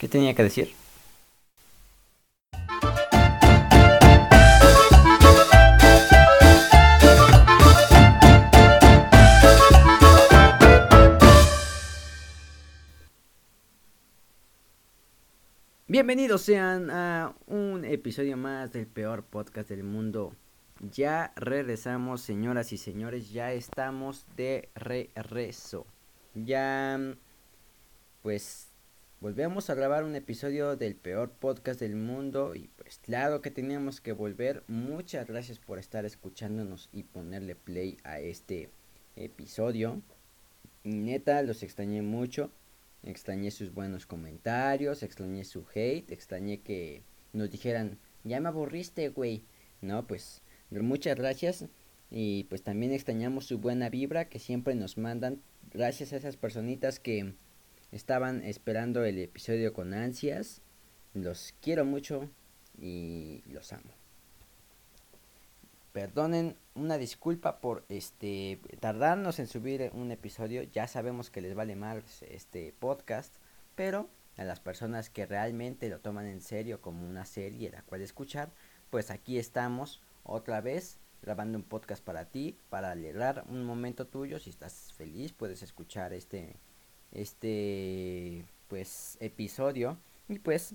¿Qué tenía que decir? Bienvenidos sean a un episodio más del peor podcast del mundo. Ya regresamos, señoras y señores, ya estamos de regreso. Ya, pues, volvemos a grabar un episodio del peor podcast del mundo y pues claro que teníamos que volver. Muchas gracias por estar escuchándonos y ponerle play a este episodio. Neta, los extrañé mucho. Extrañé sus buenos comentarios, extrañé su hate, extrañé que nos dijeran, ya me aburriste, güey. No, pues muchas gracias. Y pues también extrañamos su buena vibra que siempre nos mandan. Gracias a esas personitas que estaban esperando el episodio con ansias. Los quiero mucho y los amo. Perdonen una disculpa por este tardarnos en subir un episodio. Ya sabemos que les vale más este podcast, pero a las personas que realmente lo toman en serio como una serie la cual escuchar, pues aquí estamos otra vez grabando un podcast para ti, para alegrar un momento tuyo. Si estás feliz, puedes escuchar este este pues episodio. Y pues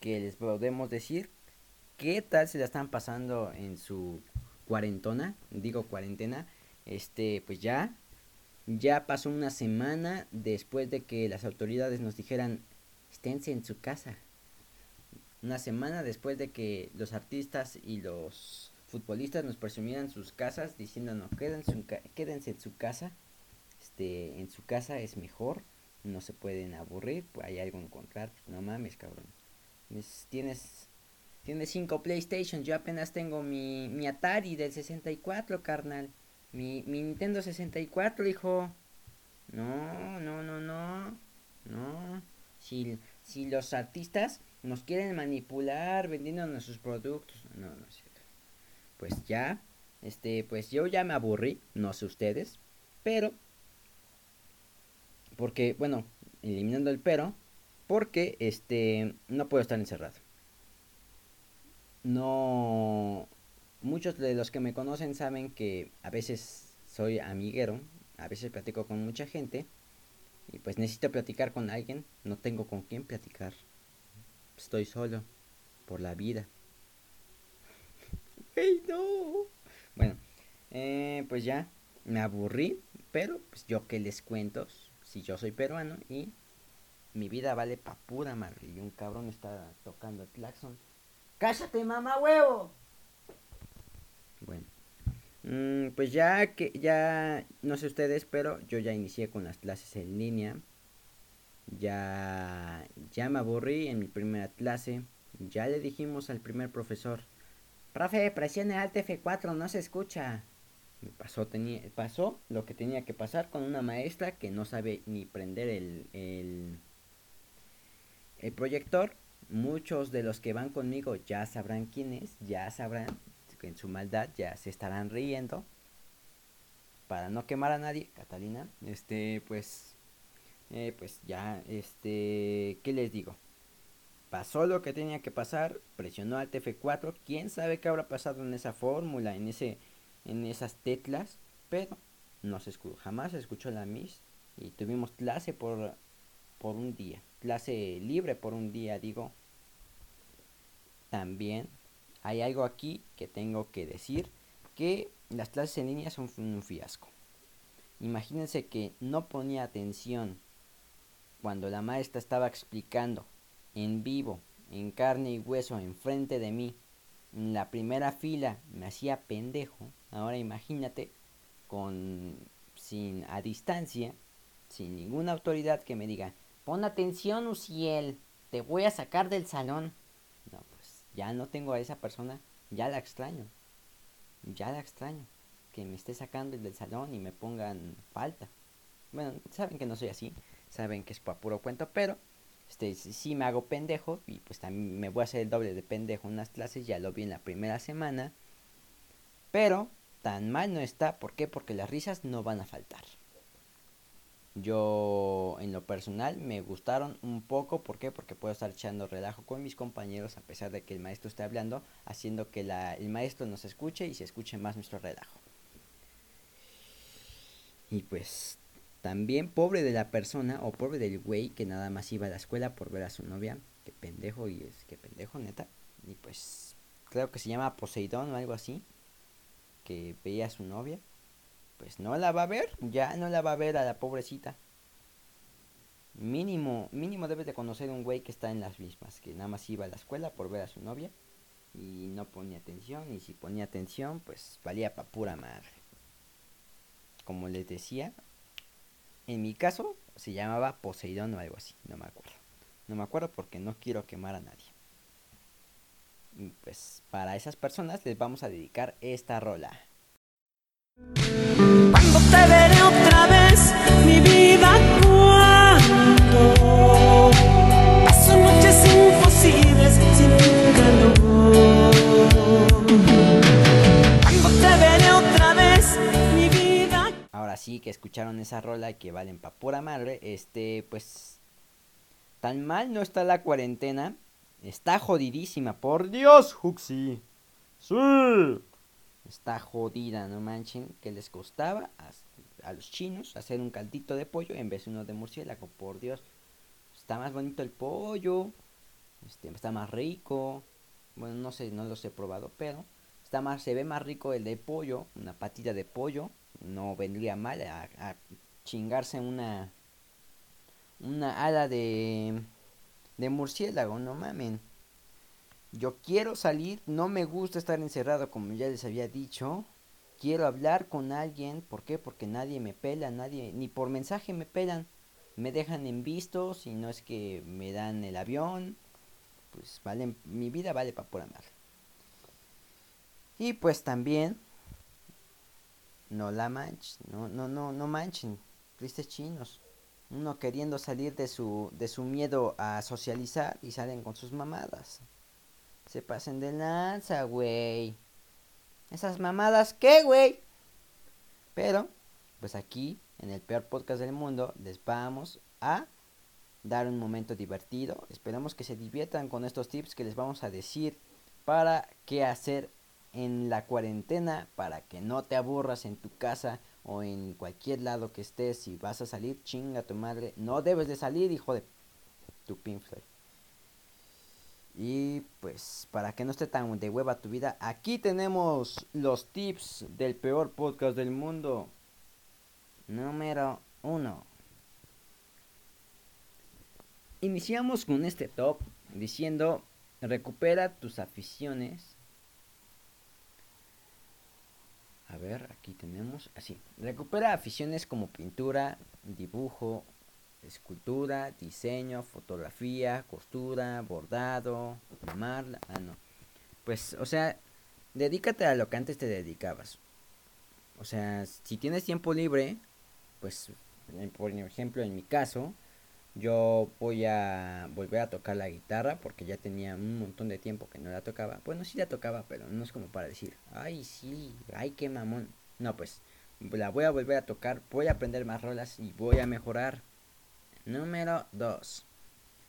que les podemos decir qué tal se la están pasando en su cuarentona, digo cuarentena, este, pues ya, ya pasó una semana después de que las autoridades nos dijeran, esténse en su casa. Una semana después de que los artistas y los futbolistas nos presumieran sus casas diciéndonos quédense, quédense en su casa, este, en su casa es mejor, no se pueden aburrir, pues hay algo encontrar, no mames cabrón. Tienes tiene cinco PlayStation. Yo apenas tengo mi, mi Atari del 64, carnal. Mi, mi Nintendo 64, hijo. No, no, no, no. No. Si, si los artistas nos quieren manipular vendiendo nuestros productos. No, no es cierto. Pues ya. Este, pues yo ya me aburrí. No sé ustedes. Pero. Porque, bueno, eliminando el pero. Porque, este, no puedo estar encerrado no muchos de los que me conocen saben que a veces soy amiguero, a veces platico con mucha gente y pues necesito platicar con alguien, no tengo con quién platicar. Estoy solo por la vida. ¡Hey, no! Bueno, eh, pues ya me aburrí, pero pues yo que les cuento, si yo soy peruano y mi vida vale pa' pura madre y un cabrón está tocando el claxon Cállate, mamá huevo. Bueno. Mm, pues ya que ya no sé ustedes, pero yo ya inicié con las clases en línea. Ya ya me aburrí en mi primera clase. Ya le dijimos al primer profesor, "Profe, presione Alt F4, no se escucha." Pasó tenía pasó lo que tenía que pasar con una maestra que no sabe ni prender el el, el proyector muchos de los que van conmigo ya sabrán quién es, ya sabrán que en su maldad ya se estarán riendo. Para no quemar a nadie, Catalina, este, pues, eh, pues ya, este, ¿qué les digo? Pasó lo que tenía que pasar, presionó al TF4, quién sabe qué habrá pasado en esa fórmula, en ese, en esas teclas, pero no se escuchó, jamás se escuchó la Miss y tuvimos clase por, por un día, clase libre por un día, digo, también hay algo aquí que tengo que decir, que las clases en línea son un fiasco. Imagínense que no ponía atención cuando la maestra estaba explicando en vivo, en carne y hueso, enfrente de mí, la primera fila me hacía pendejo. Ahora imagínate con sin a distancia, sin ninguna autoridad que me diga, "Pon atención, Uciel, te voy a sacar del salón." ya no tengo a esa persona, ya la extraño. Ya la extraño. Que me esté sacando del salón y me pongan falta. Bueno, saben que no soy así, saben que es para puro cuento, pero este sí me hago pendejo y pues también me voy a hacer el doble de pendejo en unas clases, ya lo vi en la primera semana. Pero tan mal no está, ¿por qué? Porque las risas no van a faltar. yo en lo personal me gustaron un poco, ¿por qué? Porque puedo estar echando relajo con mis compañeros a pesar de que el maestro esté hablando, haciendo que la, el maestro nos escuche y se escuche más nuestro relajo. Y pues también pobre de la persona o pobre del güey que nada más iba a la escuela por ver a su novia, que pendejo y es que pendejo neta. Y pues creo que se llama Poseidón o algo así, que veía a su novia pues no la va a ver, ya no la va a ver a la pobrecita. Mínimo, mínimo debes de conocer un güey que está en las mismas, que nada más iba a la escuela por ver a su novia y no ponía atención, y si ponía atención, pues valía pa' pura madre. Como les decía, en mi caso se llamaba Poseidón o algo así, no me acuerdo. No me acuerdo porque no quiero quemar a nadie. Y pues para esas personas les vamos a dedicar esta rola. Cuando te veré otra vez, mi vida, cuando escucharon esa rola que valen pa' pura madre. Este, pues. Tan mal no está la cuarentena. Está jodidísima. Por Dios, Huxi. Sí. Está jodida, no manchen. Que les costaba a, a los chinos hacer un caldito de pollo en vez de uno de murciélago. Por Dios. Está más bonito el pollo. Este, está más rico. Bueno, no sé, no los he probado, pero está más, se ve más rico el de pollo, una patita de pollo, no vendría mal a, chingarse una una ala de de murciélago, no mamen. Yo quiero salir, no me gusta estar encerrado como ya les había dicho. Quiero hablar con alguien, ¿por qué? Porque nadie me pela, nadie, ni por mensaje me pelan. Me dejan en visto, si no es que me dan el avión. Pues vale, mi vida vale para pura madre. Y pues también, no la manchen, no, no, no, no manchen, tristes chinos. Uno queriendo salir de su, de su miedo a socializar y salen con sus mamadas. Se pasen de lanza, güey. Esas mamadas, ¿qué, güey? Pero, pues aquí, en el peor podcast del mundo, les vamos a dar un momento divertido. Esperamos que se diviertan con estos tips que les vamos a decir para qué hacer en la cuarentena, para que no te aburras en tu casa o en cualquier lado que estés. Si vas a salir, chinga tu madre. No debes de salir, hijo de tu pinfle. Y pues para que no esté tan de hueva tu vida, aquí tenemos los tips del peor podcast del mundo. Número 1. Iniciamos con este top diciendo recupera tus aficiones. A ver, aquí tenemos así. Recupera aficiones como pintura, dibujo, escultura, diseño, fotografía, costura, bordado, mamar, ah no. Pues, o sea, dedícate a lo que antes te dedicabas. O sea, si tienes tiempo libre, pues, por ejemplo, en mi caso, yo voy a volver a tocar la guitarra porque ya tenía un montón de tiempo que no la tocaba. Bueno, sí la tocaba, pero no es como para decir, ay, sí, ay, qué mamón. No, pues, la voy a volver a tocar, voy a aprender más rolas y voy a mejorar. Número 2.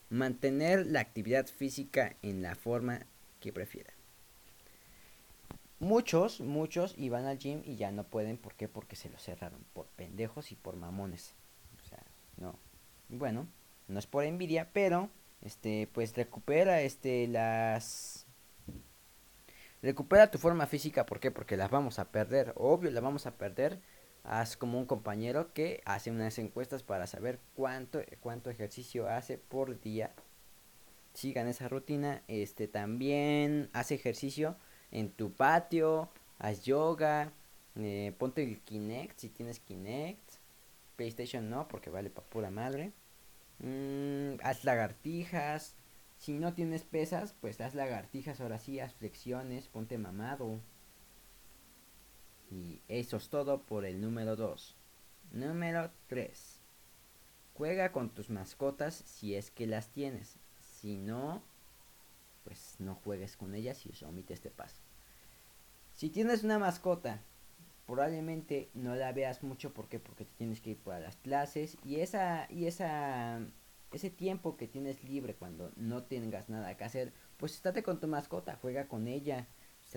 Mantener la actividad física en la forma que prefieran. Muchos, muchos iban al gym y ya no pueden. ¿Por qué? Porque se lo cerraron. Por pendejos y por mamones. O sea, no. Bueno, no es por envidia, pero este, pues recupera este las recupera tu forma física, ¿por qué? Porque las vamos a perder, obvio, las vamos a perder haz como un compañero que hace unas encuestas para saber cuánto, cuánto ejercicio hace por día. Sigan esa rutina. Este también hace ejercicio en tu patio, haz yoga, eh, ponte el Kinect si tienes Kinect. PlayStation no, porque vale para pura madre. Mm, haz lagartijas. Si no tienes pesas, pues haz lagartijas, ahora sí, haz flexiones, ponte mamado. Y eso es todo por el número 2. Número 3. Juega con tus mascotas si es que las tienes. Si no, pues no juegues con ellas y omite este paso. Si tienes una mascota, probablemente no la veas mucho porque porque te tienes que ir para las clases y esa y esa ese tiempo que tienes libre cuando no tengas nada que hacer, pues estate con tu mascota, juega con ella.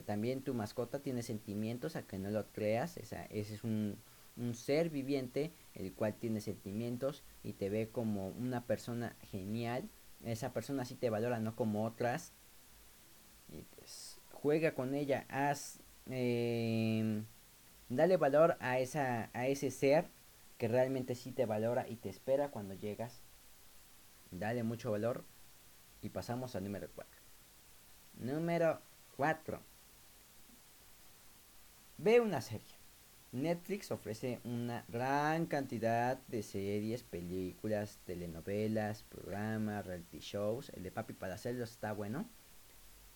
También tu mascota tiene sentimientos, a que no lo creas, esa, ese es un, un ser viviente el cual tiene sentimientos y te ve como una persona genial. Esa persona sí te valora, no como otras. Y pues juega con ella, haz, eh, dale valor a, esa, a ese ser que realmente sí te valora y te espera cuando llegas. Dale mucho valor y pasamos al número 4. Número 4. Ve una serie. Netflix ofrece una gran cantidad de series, películas, telenovelas, programas, reality shows. El de Papi para hacerlo está bueno.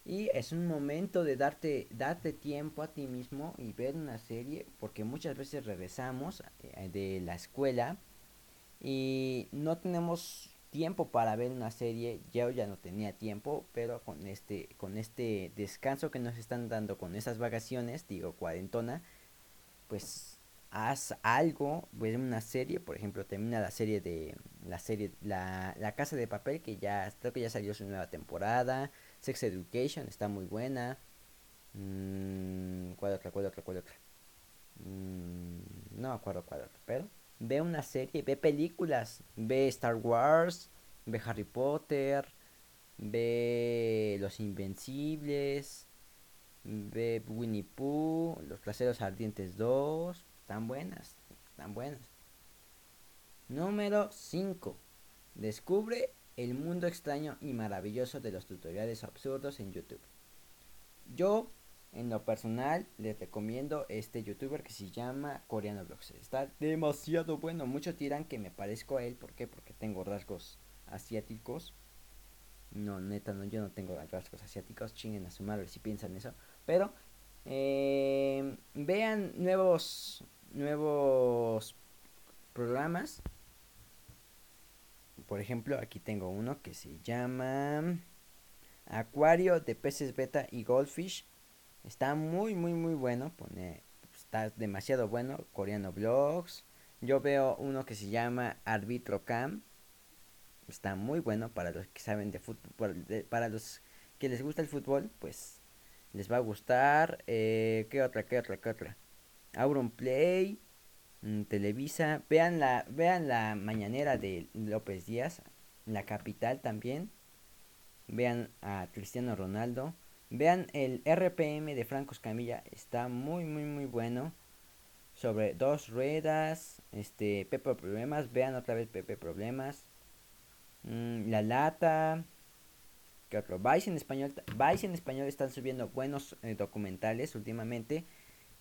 Y es un momento de darte, darte tiempo a ti mismo y ver una serie, porque muchas veces regresamos eh, de la escuela y no tenemos tiempo para ver una serie. Yo ya no tenía tiempo, pero con este, con este descanso que nos están dando con esas vacaciones, digo cuarentona, pues haz algo, ve una serie, por ejemplo, termina la serie de la serie la, la Casa de Papel que ya creo que ya salió su nueva temporada, Sex Education está muy buena. Mm, ¿Cuál otra? ¿Cuál otra? ¿Cuál otra? Mm, no acuerdo cuál otra, pero ve una serie, ve películas, ve Star Wars, ve Harry Potter, ve Los Invencibles, ve Winnie Pooh, Los Placeros Ardientes 2, están buenas, están buenas. Número 5. Descubre el mundo extraño y maravilloso de los tutoriales absurdos en YouTube. Yo en lo personal, les recomiendo este youtuber que se llama Coreano. Está demasiado bueno. Muchos dirán que me parezco a él. ¿Por qué? Porque tengo rasgos asiáticos. No, neta, no, yo no tengo rasgos asiáticos. Chinguen a su madre si piensan eso. Pero, eh, vean nuevos, nuevos programas. Por ejemplo, aquí tengo uno que se llama Acuario de peces beta y goldfish Está muy, muy, muy bueno. Pone, está demasiado bueno. Coreano Vlogs. Yo veo uno que se llama Arbitro Cam. Está muy bueno para los que saben de fútbol. para los que les gusta el fútbol, pues les va a gustar. Eh, ¿Qué otra? ¿Qué otra? ¿Qué otra? Auron Play. Mm, Televisa. Vean la, vean la mañanera de López Díaz. La capital también. Vean a Cristiano Ronaldo. Vean el RPM de Franco Escamilla, está muy muy muy bueno. Sobre dos ruedas, este Pepe Problemas, vean otra vez Pepe Problemas. Mm, la lata. ¿Qué otro? Vice en español. Vice en español están subiendo buenos eh, documentales últimamente.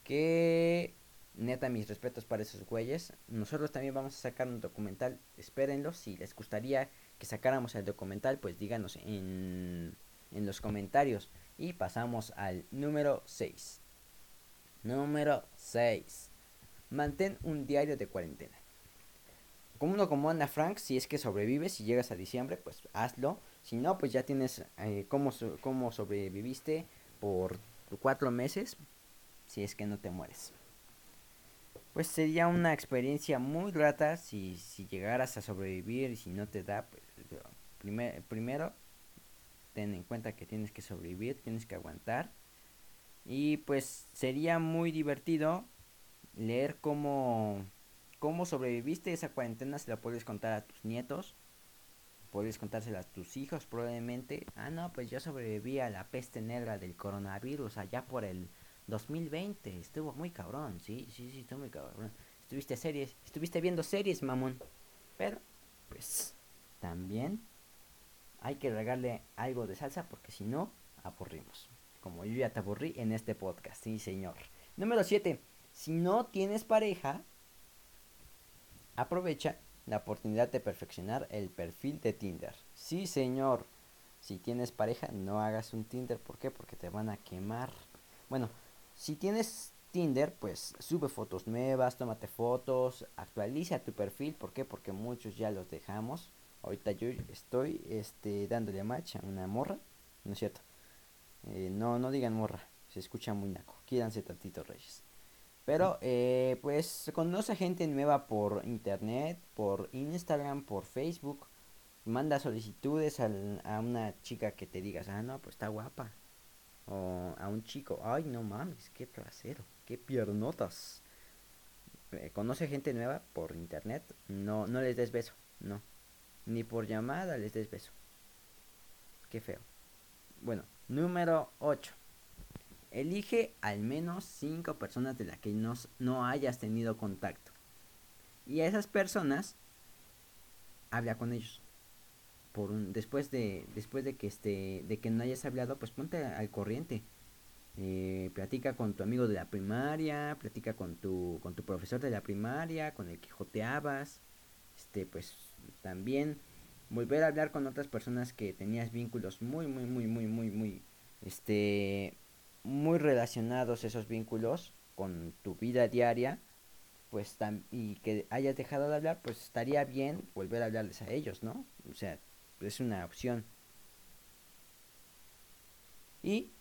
Que neta mis respetos para esos güeyes. Nosotros también vamos a sacar un documental. Espérenlo. Si les gustaría que sacáramos el documental, pues díganos en, en los comentarios. Y pasamos al número 6. Número 6. Mantén un diario de cuarentena. Como uno como Ana Frank, si es que sobrevives, si llegas a diciembre, pues hazlo. Si no, pues ya tienes eh, cómo, cómo sobreviviste por cuatro meses, si es que no te mueres. Pues sería una experiencia muy grata si, si llegaras a sobrevivir y si no te da, pues primer, primero ten en cuenta que tienes que sobrevivir, tienes que aguantar. Y pues sería muy divertido leer cómo, cómo sobreviviste esa cuarentena, se la puedes contar a tus nietos, puedes contársela a tus hijos probablemente. Ah, no, pues yo sobreviví a la peste negra del coronavirus allá por el 2020, estuvo muy cabrón, sí, sí, sí, estuvo muy cabrón. Estuviste series, estuviste viendo series, mamón. Pero, pues, también hay que regarle algo de salsa porque si no, aburrimos. Como yo ya te aburrí en este podcast, sí señor. Número 7. Si no tienes pareja, aprovecha la oportunidad de perfeccionar el perfil de Tinder. Sí señor. Si tienes pareja, no hagas un Tinder. ¿Por qué? Porque te van a quemar. Bueno, si tienes Tinder, pues sube fotos nuevas, tómate fotos, actualiza tu perfil. ¿Por qué? Porque muchos ya los dejamos. Ahorita yo estoy este, dándole a match a una morra. No es cierto. Eh, no, no digan morra. Se escucha muy naco. Quídanse tantito, reyes. Pero, eh, pues, conoce gente nueva por internet, por Instagram, por Facebook. Manda solicitudes al- a una chica que te digas, ah, no, pues está guapa. O a un chico, ay, no mames, qué trasero, qué piernotas. Eh, conoce gente nueva por internet, no, no les des beso, no. Ni por llamada les des beso. Qué feo. Bueno, número 8. Elige al menos 5 personas de las que no, no hayas tenido contacto. Y a esas personas, habla con ellos. Por un, después de después de que este de que no hayas hablado, pues ponte al corriente. Eh, platica con tu amigo de la primaria, platica con tu con tu profesor de la primaria, con el que joteabas. Este, pues también volver a hablar con otras personas que tenías vínculos muy muy muy muy muy muy este muy relacionados esos vínculos con tu vida diaria pues tam- y que hayas dejado de hablar pues estaría bien volver a hablarles a ellos no o sea es una opción y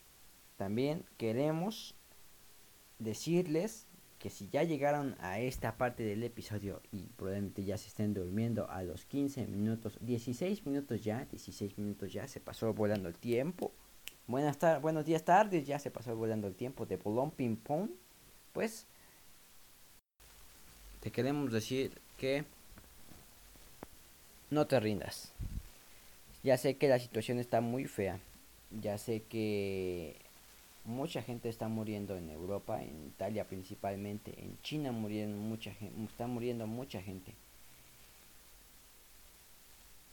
también queremos decirles que si ya llegaron a esta parte del episodio y probablemente ya se estén durmiendo a los 15 minutos, 16 minutos ya, 16 minutos ya, se pasó volando el tiempo. Buenas tardes, buenos días tardes, ya se pasó volando el tiempo de bolón ping pong. Pues te queremos decir que no te rindas. Ya sé que la situación está muy fea. Ya sé que mucha gente está muriendo en Europa, en Italia principalmente, en China muriendo mucha gente, está muriendo mucha gente.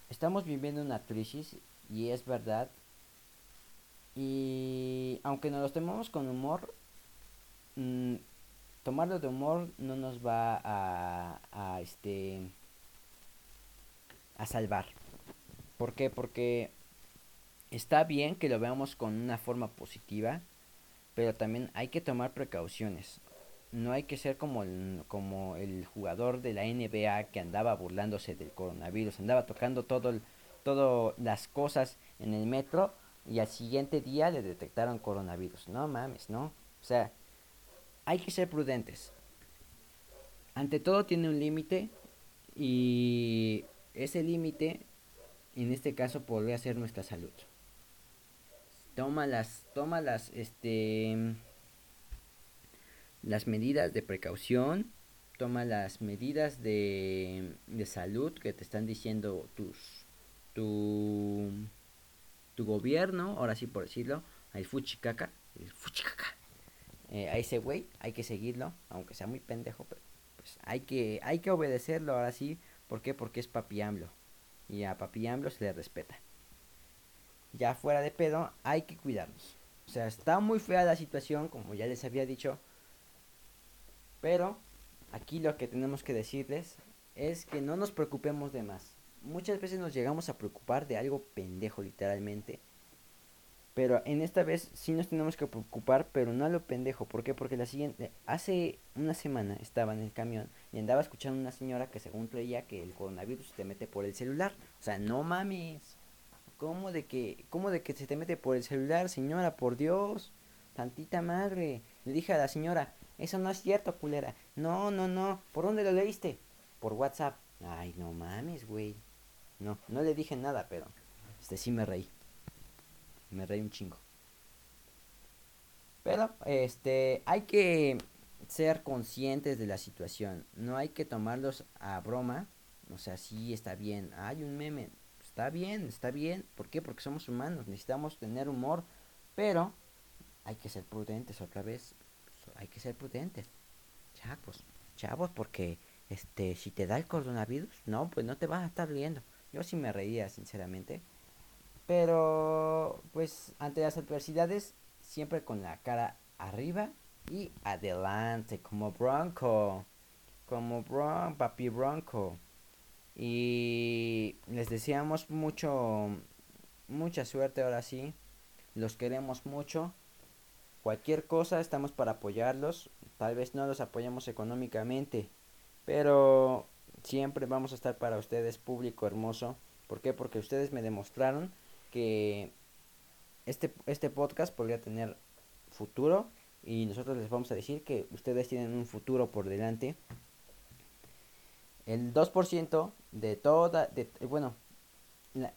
Estamos viviendo una crisis y es verdad. Y aunque nos lo tomemos con humor, mm, tomarlo de humor no nos va a, a este a salvar. ¿Por qué? Porque está bien que lo veamos con una forma positiva, pero también hay que tomar precauciones. No hay que ser como el, como el jugador de la NBA que andaba burlándose del coronavirus, andaba tocando todo todo las cosas en el metro y al siguiente día le detectaron coronavirus. No mames, ¿no? O sea, hay que ser prudentes. Ante todo tiene un límite y ese límite en este caso podría ser nuestra salud. Toma las, toma las, este, las medidas de precaución, toma las medidas de, de salud que te están diciendo tus, tu, tu gobierno, ahora sí por decirlo, el fuchicaca, el fuchicaca. Eh, a ese güey hay que seguirlo, aunque sea muy pendejo, pero pues hay que, hay que obedecerlo ahora sí. ¿Por qué? Porque es papi AMLO. Y a papi AMLO se le respeta. Ya fuera de pedo, hay que cuidarnos. O sea, está muy fea la situación, como ya les había dicho. Pero aquí lo que tenemos que decirles es que no nos preocupemos de más. Muchas veces nos llegamos a preocupar de algo pendejo, literalmente. Pero en esta vez sí nos tenemos que preocupar, pero no a lo pendejo. ¿Por qué? Porque la siguiente, hace una semana estaba en el camión y andaba escuchando a una señora que según creía que el coronavirus se te mete por el celular. O sea, no mames. ¿Cómo de que, cómo de que se te mete por el celular, señora? Por Dios. Tantita madre. Le dije a la señora, eso no es cierto, culera. No, no, no. ¿Por dónde lo leíste? Por WhatsApp. Ay, no mames, güey. No, no le dije nada, pero este sí me reí. Me reí un chingo. Pero, este, hay que ser conscientes de la situación. No hay que tomarlos a broma. O sea, sí está bien. Hay un meme. Está bien, está bien. ¿Por qué? Porque somos humanos. Necesitamos tener humor. Pero hay que ser prudentes otra vez. Hay que ser prudentes. Chavos, chavos, porque este, si te da el coronavirus, no, pues no te vas a estar riendo. Yo sí me reía, sinceramente. Pero, pues, ante las adversidades, siempre con la cara arriba y adelante, como Bronco. Como Bron, papi Bronco. Y les deseamos mucho, mucha suerte ahora sí. Los queremos mucho. Cualquier cosa estamos para apoyarlos. Tal vez no los apoyemos económicamente. Pero siempre vamos a estar para ustedes, público hermoso. ¿Por qué? Porque ustedes me demostraron que este, este podcast podría tener futuro y nosotros les vamos a decir que ustedes tienen un futuro por delante. El 2% de toda, de, bueno,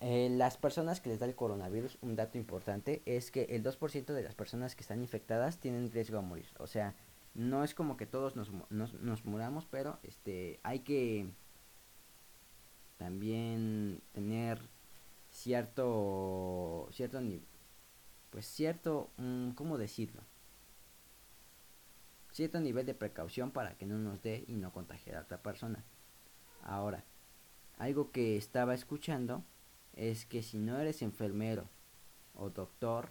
eh, las personas que les da el coronavirus, un dato importante es que el 2% de las personas que están infectadas tienen riesgo a morir. O sea, no es como que todos nos, nos, nos muramos, pero este hay que también tener cierto cierto pues cierto mm, cómo decirlo cierto nivel de precaución para que no nos dé y no contagiar a otra persona ahora algo que estaba escuchando es que si no eres enfermero o doctor,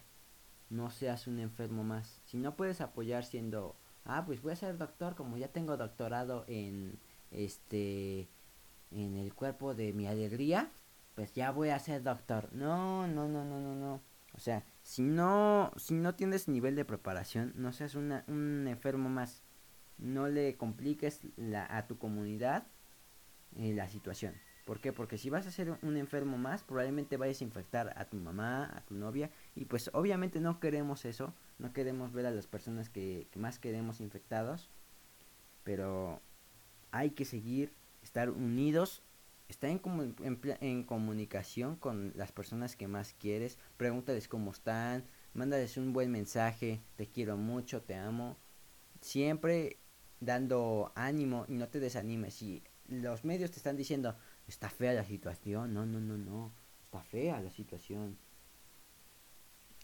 no seas un enfermo más. Si no puedes apoyar siendo, ah, pues voy a ser doctor como ya tengo doctorado en este en el cuerpo de mi alegría, pues ya voy a ser doctor. No, no, no, no, no, no. O sea, si no si no tienes nivel de preparación, no seas una, un enfermo más. No le compliques la, a tu comunidad eh, la situación. ¿Por qué? Porque si vas a ser un enfermo más, probablemente vayas a infectar a tu mamá, a tu novia, y pues obviamente no queremos eso, no queremos ver a las personas que, más queremos infectados, pero hay que seguir, estar unidos, estar en, en, en comunicación con las personas que más quieres, pregúntales cómo están, mándales un buen mensaje, te quiero mucho, te amo, siempre dando ánimo y no te desanimes. Si los medios te están diciendo, está fea la situación, no, no, no, no, está fea la situación.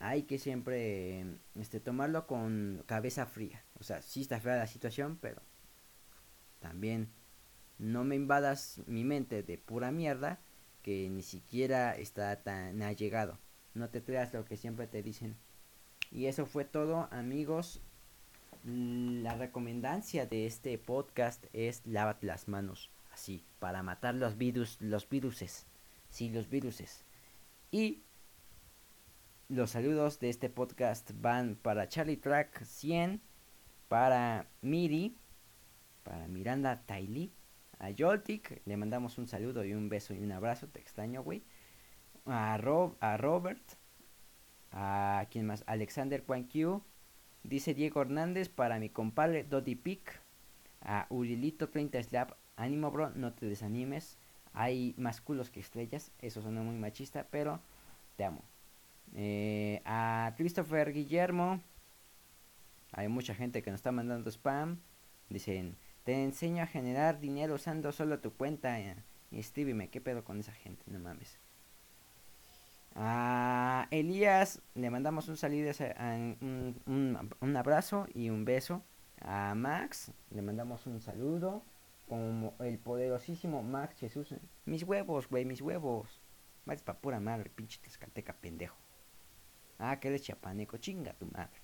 Hay que siempre este tomarlo con cabeza fría. O sea, sí está fea la situación, pero también no me invadas mi mente de pura mierda que ni siquiera está tan allegado. No te creas lo que siempre te dicen. Y eso fue todo, amigos. La recomendancia de este podcast es lávate las manos así, para matar los virus, los viruses, sí, los viruses. Y los saludos de este podcast van para Charlie Track 100, para Miri, para Miranda Taili, a Joltik, le mandamos un saludo y un beso y un abrazo, te extraño, güey. A, Rob, a Robert, a quien más, Alexander Quan dice Diego Hernández para mi compadre Dodi Pic, a Urilito 30 Slap, ánimo bro, no te desanimes. Hay más culos que estrellas, eso suena muy machista, pero te amo. Eh, a Christopher Guillermo, hay mucha gente que nos está mandando spam. Dicen, te enseño a generar dinero usando solo tu cuenta. Y escríbeme, ¿qué pedo con esa gente? No mames. A Elías le mandamos un saludo, un, un abrazo y un beso. A Max le mandamos un saludo como el poderosísimo Max Jesús. Mis huevos, güey, mis huevos. Más pa' pura madre, pinche tezcalteca pendejo. Ah, que eres chapaneco, chinga tu madre.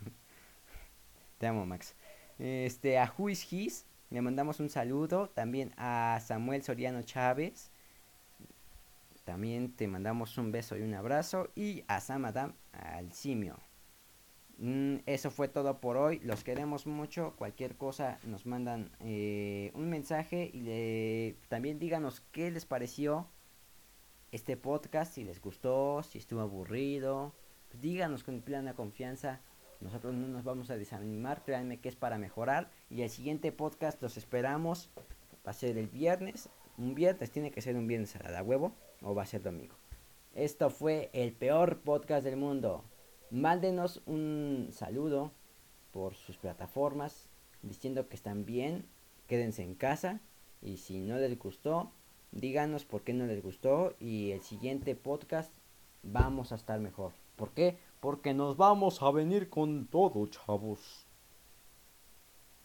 Te amo, Max. Este, a Juiz His, le mandamos un saludo. También a Samuel Soriano Chávez. También te mandamos un beso y un abrazo. Y a Samadam, al simio. Mm, eso fue todo por hoy. Los queremos mucho. Cualquier cosa nos mandan eh, un mensaje y también díganos qué les pareció este podcast. Si les gustó, si estuvo aburrido. Díganos con plena confianza. Nosotros no nos vamos a desanimar. Créanme que es para mejorar. Y el siguiente podcast los esperamos. Va a ser el viernes. Un viernes tiene que ser un viernes a la huevo. O va a ser domingo. Esto fue el peor podcast del mundo. Mándenos un saludo por sus plataformas diciendo que están bien, quédense en casa y si no les gustó, díganos por qué no les gustó y el siguiente podcast vamos a estar mejor. ¿Por qué? Porque nos vamos a venir con todo, chavos.